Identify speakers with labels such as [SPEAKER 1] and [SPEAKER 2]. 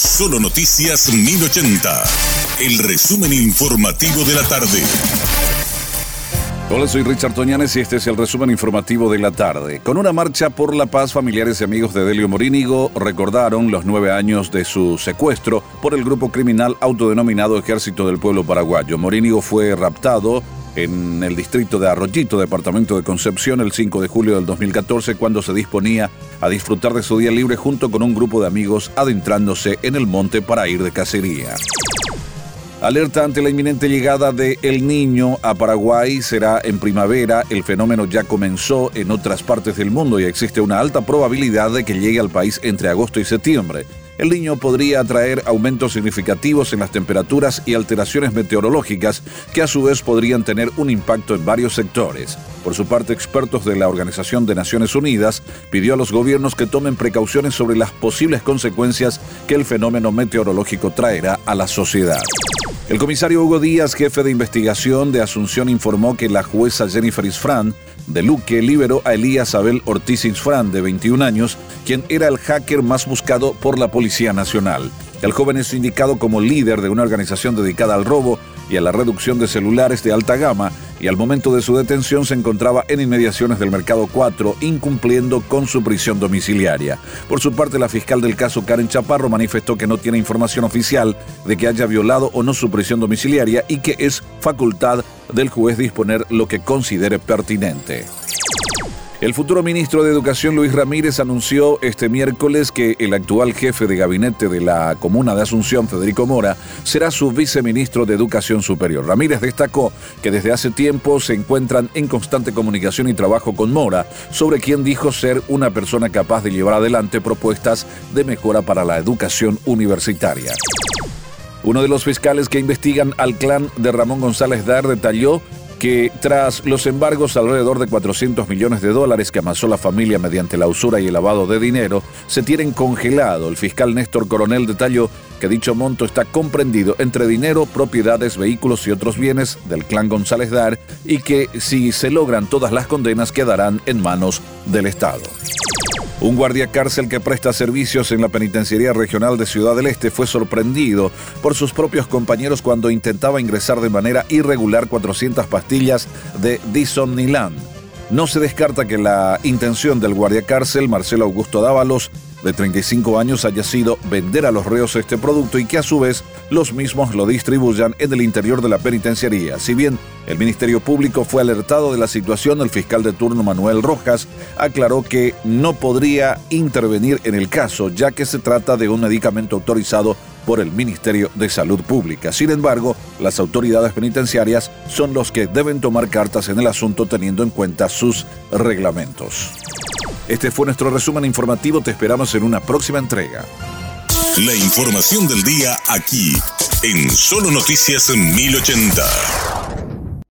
[SPEAKER 1] Solo Noticias 1080. El resumen informativo de la tarde.
[SPEAKER 2] Hola, soy Richard Toñanes y este es el resumen informativo de la tarde. Con una marcha por la paz, familiares y amigos de Delio Morínigo recordaron los nueve años de su secuestro por el grupo criminal autodenominado Ejército del Pueblo Paraguayo. Morínigo fue raptado en el distrito de Arroyito, departamento de Concepción, el 5 de julio del 2014, cuando se disponía a disfrutar de su día libre junto con un grupo de amigos adentrándose en el monte para ir de cacería. Alerta ante la inminente llegada de El Niño a Paraguay será en primavera. El fenómeno ya comenzó en otras partes del mundo y existe una alta probabilidad de que llegue al país entre agosto y septiembre el niño podría traer aumentos significativos en las temperaturas y alteraciones meteorológicas que a su vez podrían tener un impacto en varios sectores. Por su parte, expertos de la Organización de Naciones Unidas pidió a los gobiernos que tomen precauciones sobre las posibles consecuencias que el fenómeno meteorológico traerá a la sociedad. El comisario Hugo Díaz, jefe de investigación de Asunción, informó que la jueza Jennifer Isfran de Luque liberó a Elías Abel Ortiz Isfran, de 21 años, quien era el hacker más buscado por la Policía Nacional. El joven es indicado como líder de una organización dedicada al robo y a la reducción de celulares de alta gama y al momento de su detención se encontraba en inmediaciones del Mercado 4 incumpliendo con su prisión domiciliaria. Por su parte, la fiscal del caso Karen Chaparro manifestó que no tiene información oficial de que haya violado o no su prisión domiciliaria y que es facultad del juez disponer lo que considere pertinente. El futuro ministro de Educación Luis Ramírez anunció este miércoles que el actual jefe de gabinete de la comuna de Asunción, Federico Mora, será su viceministro de Educación Superior. Ramírez destacó que desde hace tiempo se encuentran en constante comunicación y trabajo con Mora, sobre quien dijo ser una persona capaz de llevar adelante propuestas de mejora para la educación universitaria. Uno de los fiscales que investigan al clan de Ramón González Dar detalló que tras los embargos alrededor de 400 millones de dólares que amasó la familia mediante la usura y el lavado de dinero, se tienen congelado. El fiscal Néstor Coronel detalló que dicho monto está comprendido entre dinero, propiedades, vehículos y otros bienes del clan González Dar y que si se logran todas las condenas quedarán en manos del Estado. Un guardia cárcel que presta servicios en la Penitenciaría Regional de Ciudad del Este fue sorprendido por sus propios compañeros cuando intentaba ingresar de manera irregular 400 pastillas de Disomniland. No se descarta que la intención del guardia cárcel, Marcelo Augusto Dávalos, de 35 años haya sido vender a los reos este producto y que a su vez los mismos lo distribuyan en el interior de la penitenciaría. Si bien el Ministerio Público fue alertado de la situación, el fiscal de turno Manuel Rojas aclaró que no podría intervenir en el caso, ya que se trata de un medicamento autorizado por el Ministerio de Salud Pública. Sin embargo, las autoridades penitenciarias son los que deben tomar cartas en el asunto teniendo en cuenta sus reglamentos. Este fue nuestro resumen informativo. Te esperamos en una próxima entrega.
[SPEAKER 1] La información del día aquí, en Solo Noticias 1080.